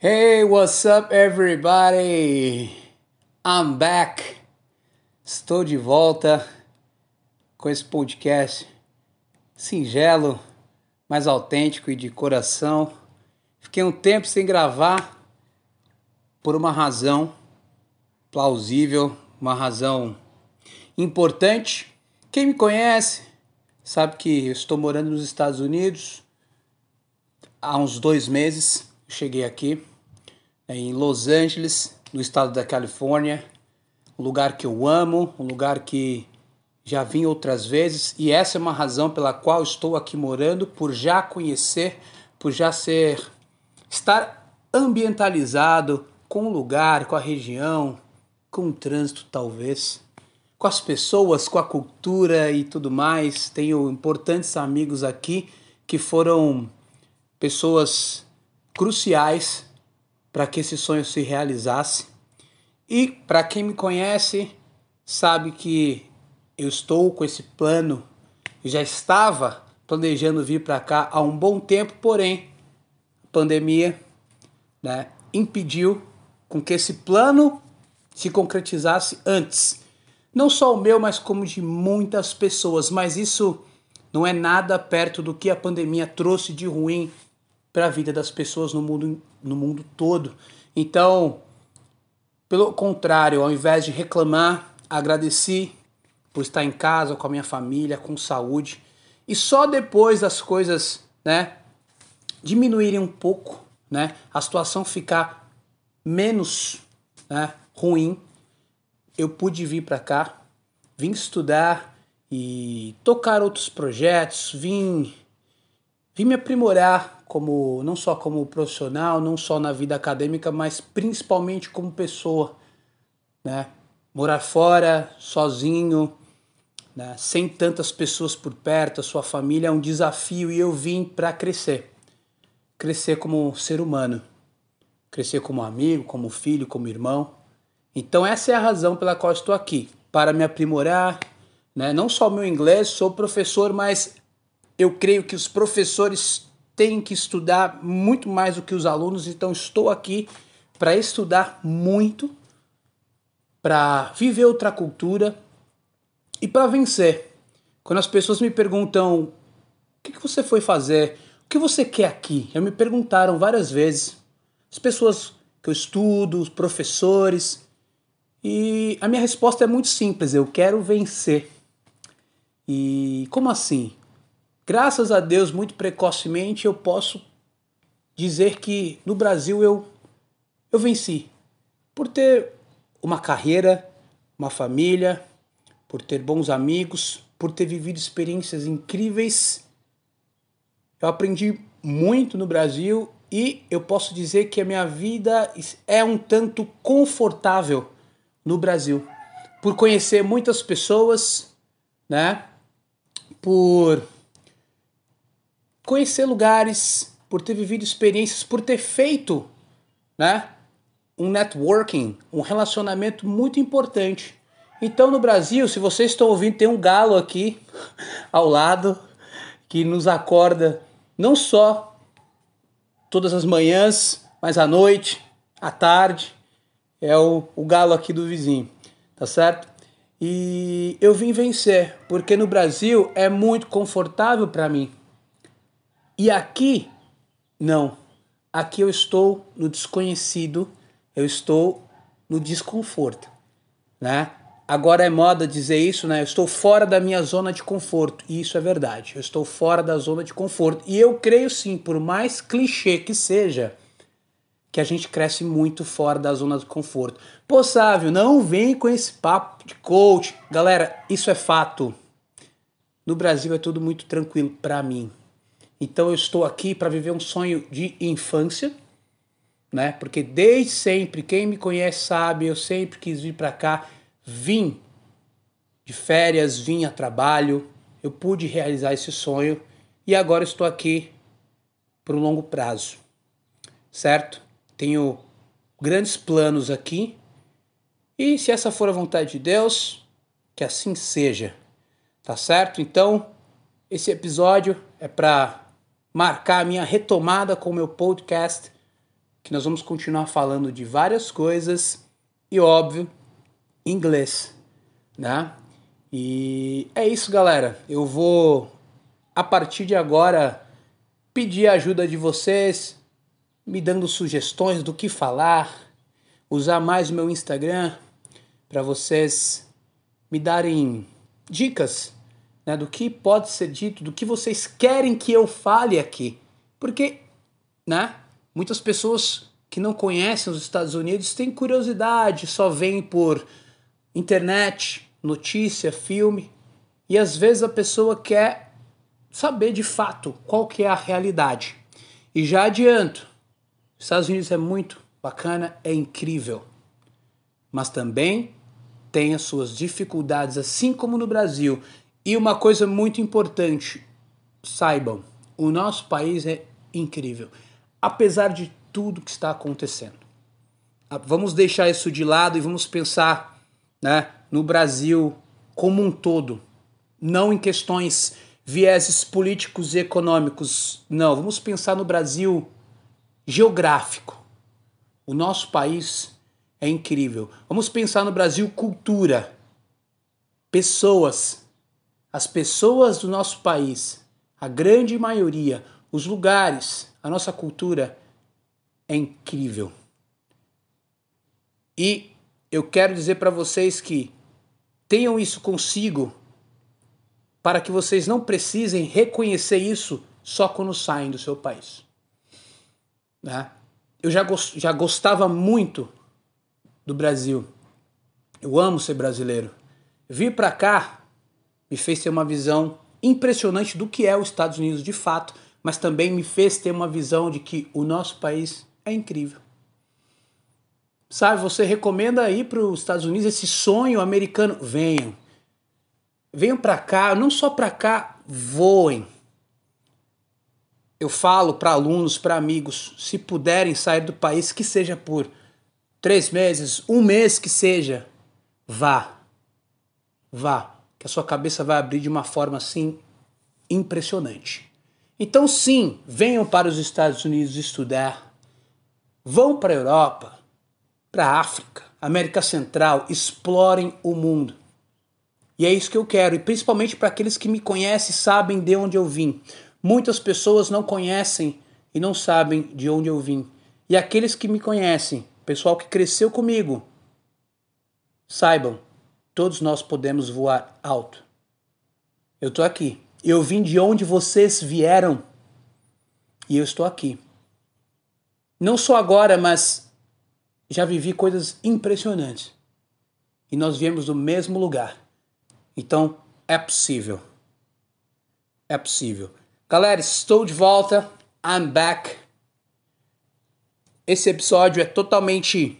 Hey, what's up, everybody? I'm back. Estou de volta com esse podcast singelo, mais autêntico e de coração. Fiquei um tempo sem gravar por uma razão plausível, uma razão importante. Quem me conhece sabe que eu estou morando nos Estados Unidos há uns dois meses. Cheguei aqui em Los Angeles, no estado da Califórnia, um lugar que eu amo, um lugar que já vim outras vezes. E essa é uma razão pela qual estou aqui morando, por já conhecer, por já ser estar ambientalizado com o lugar, com a região, com o trânsito talvez, com as pessoas, com a cultura e tudo mais. Tenho importantes amigos aqui que foram pessoas cruciais para que esse sonho se realizasse. E para quem me conhece, sabe que eu estou com esse plano, já estava planejando vir para cá há um bom tempo, porém a pandemia né, impediu com que esse plano se concretizasse antes. Não só o meu, mas como de muitas pessoas. Mas isso não é nada perto do que a pandemia trouxe de ruim para a vida das pessoas no mundo, no mundo todo. Então, pelo contrário, ao invés de reclamar, agradeci por estar em casa com a minha família, com saúde. E só depois das coisas, né, diminuírem um pouco, né, a situação ficar menos, né, ruim, eu pude vir para cá, vim estudar e tocar outros projetos, vim vim me aprimorar como não só como profissional, não só na vida acadêmica, mas principalmente como pessoa, né? Morar fora, sozinho, né? sem tantas pessoas por perto, a sua família é um desafio e eu vim para crescer. Crescer como ser humano, crescer como amigo, como filho, como irmão. Então essa é a razão pela qual estou aqui, para me aprimorar, né? Não só o meu inglês, sou professor, mas eu creio que os professores têm que estudar muito mais do que os alunos, então estou aqui para estudar muito, para viver outra cultura e para vencer. Quando as pessoas me perguntam o que, que você foi fazer, o que você quer aqui, já me perguntaram várias vezes. As pessoas que eu estudo, os professores, e a minha resposta é muito simples: eu quero vencer. E como assim? Graças a Deus, muito precocemente eu posso dizer que no Brasil eu eu venci por ter uma carreira, uma família, por ter bons amigos, por ter vivido experiências incríveis. Eu aprendi muito no Brasil e eu posso dizer que a minha vida é um tanto confortável no Brasil, por conhecer muitas pessoas, né? Por conhecer lugares, por ter vivido experiências, por ter feito, né, um networking, um relacionamento muito importante. Então no Brasil, se vocês estão ouvindo, tem um galo aqui ao lado que nos acorda não só todas as manhãs, mas à noite, à tarde. É o, o galo aqui do vizinho, tá certo? E eu vim vencer, porque no Brasil é muito confortável para mim. E aqui, não. Aqui eu estou no desconhecido, eu estou no desconforto, né? Agora é moda dizer isso, né? Eu estou fora da minha zona de conforto. E isso é verdade. Eu estou fora da zona de conforto. E eu creio sim, por mais clichê que seja, que a gente cresce muito fora da zona de conforto. Pô, Sávio, não vem com esse papo de coach. Galera, isso é fato. No Brasil é tudo muito tranquilo para mim. Então eu estou aqui para viver um sonho de infância, né? Porque desde sempre, quem me conhece sabe, eu sempre quis vir para cá, vim de férias, vim a trabalho, eu pude realizar esse sonho e agora estou aqui por um longo prazo, certo? Tenho grandes planos aqui e se essa for a vontade de Deus, que assim seja, tá certo? Então, esse episódio é para marcar a minha retomada com o meu podcast, que nós vamos continuar falando de várias coisas e, óbvio, inglês, né? E é isso, galera. Eu vou, a partir de agora, pedir a ajuda de vocês, me dando sugestões do que falar, usar mais o meu Instagram para vocês me darem dicas né, do que pode ser dito, do que vocês querem que eu fale aqui. Porque, né, muitas pessoas que não conhecem os Estados Unidos têm curiosidade, só vêm por internet, notícia, filme, e às vezes a pessoa quer saber de fato qual que é a realidade. E já adianto, os Estados Unidos é muito bacana, é incrível, mas também tem as suas dificuldades, assim como no Brasil. E uma coisa muito importante, saibam, o nosso país é incrível, apesar de tudo que está acontecendo. Ah, vamos deixar isso de lado e vamos pensar né, no Brasil como um todo, não em questões vieses políticos e econômicos, não. Vamos pensar no Brasil geográfico. O nosso país é incrível. Vamos pensar no Brasil cultura, pessoas, as pessoas do nosso país, a grande maioria, os lugares, a nossa cultura é incrível. E eu quero dizer para vocês que tenham isso consigo para que vocês não precisem reconhecer isso só quando saem do seu país. Né? Eu já, já gostava muito do Brasil. Eu amo ser brasileiro. Vir para cá me fez ter uma visão impressionante do que é os Estados Unidos de fato, mas também me fez ter uma visão de que o nosso país é incrível. Sabe, você recomenda ir para os Estados Unidos esse sonho americano? Venham. Venham para cá, não só para cá, voem. Eu falo para alunos, para amigos, se puderem sair do país, que seja por três meses, um mês que seja, vá. Vá, que a sua cabeça vai abrir de uma forma assim impressionante. Então, sim, venham para os Estados Unidos estudar, vão para a Europa, para a África, América Central, explorem o mundo. E é isso que eu quero, e principalmente para aqueles que me conhecem sabem de onde eu vim. Muitas pessoas não conhecem e não sabem de onde eu vim. E aqueles que me conhecem pessoal que cresceu comigo, saibam, todos nós podemos voar alto. Eu estou aqui. Eu vim de onde vocês vieram e eu estou aqui. Não só agora, mas já vivi coisas impressionantes. E nós viemos do mesmo lugar. Então é possível. É possível. Galera, estou de volta. I'm back. Esse episódio é totalmente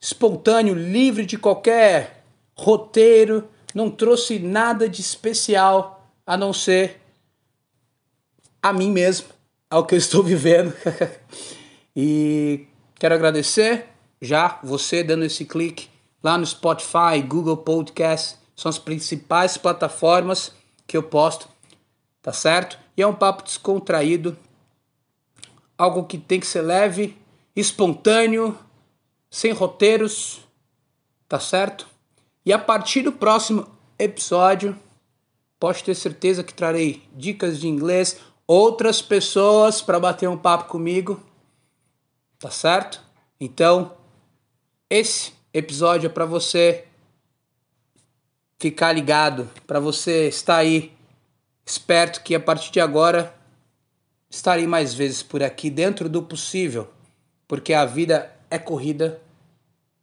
espontâneo, livre de qualquer roteiro, não trouxe nada de especial a não ser a mim mesmo, ao que eu estou vivendo. e quero agradecer já você dando esse clique lá no Spotify, Google Podcast, são as principais plataformas que eu posto, tá certo? E é um papo descontraído, algo que tem que ser leve, espontâneo, sem roteiros, tá certo? E a partir do próximo episódio, pode ter certeza que trarei dicas de inglês, outras pessoas para bater um papo comigo, tá certo? Então, esse episódio é para você ficar ligado, para você estar aí esperto que a partir de agora estarei mais vezes por aqui dentro do possível, porque a vida é corrida,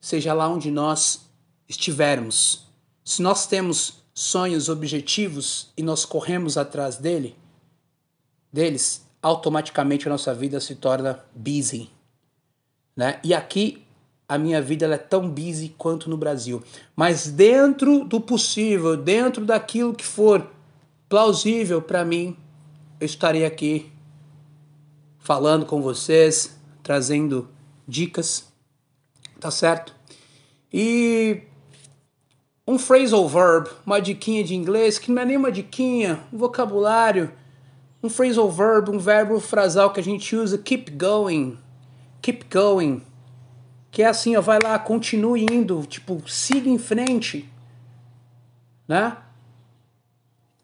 seja lá onde nós estivermos. Se nós temos sonhos, objetivos e nós corremos atrás dele, deles, automaticamente a nossa vida se torna busy, né? E aqui a minha vida é tão busy quanto no Brasil, mas dentro do possível, dentro daquilo que for plausível para mim, eu estarei aqui falando com vocês, trazendo dicas, tá certo? E um phrasal verb, uma diquinha de inglês, que não é nem uma diquinha, um vocabulário, um phrasal verb, um verbo frasal que a gente usa, keep going, keep going. Que é assim, ó, vai lá, continue indo, tipo, siga em frente, né?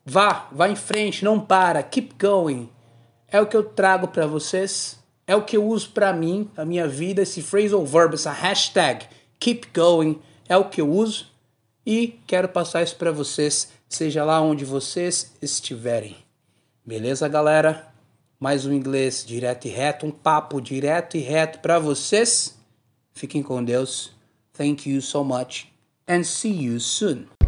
Vá, vá em frente, não para, keep going. É o que eu trago para vocês, é o que eu uso para mim, a minha vida, esse phrasal verb, essa hashtag, keep going, é o que eu uso e quero passar isso para vocês, seja lá onde vocês estiverem. Beleza, galera? Mais um inglês direto e reto, um papo direto e reto para vocês. Fiquem com Deus. Thank you so much and see you soon.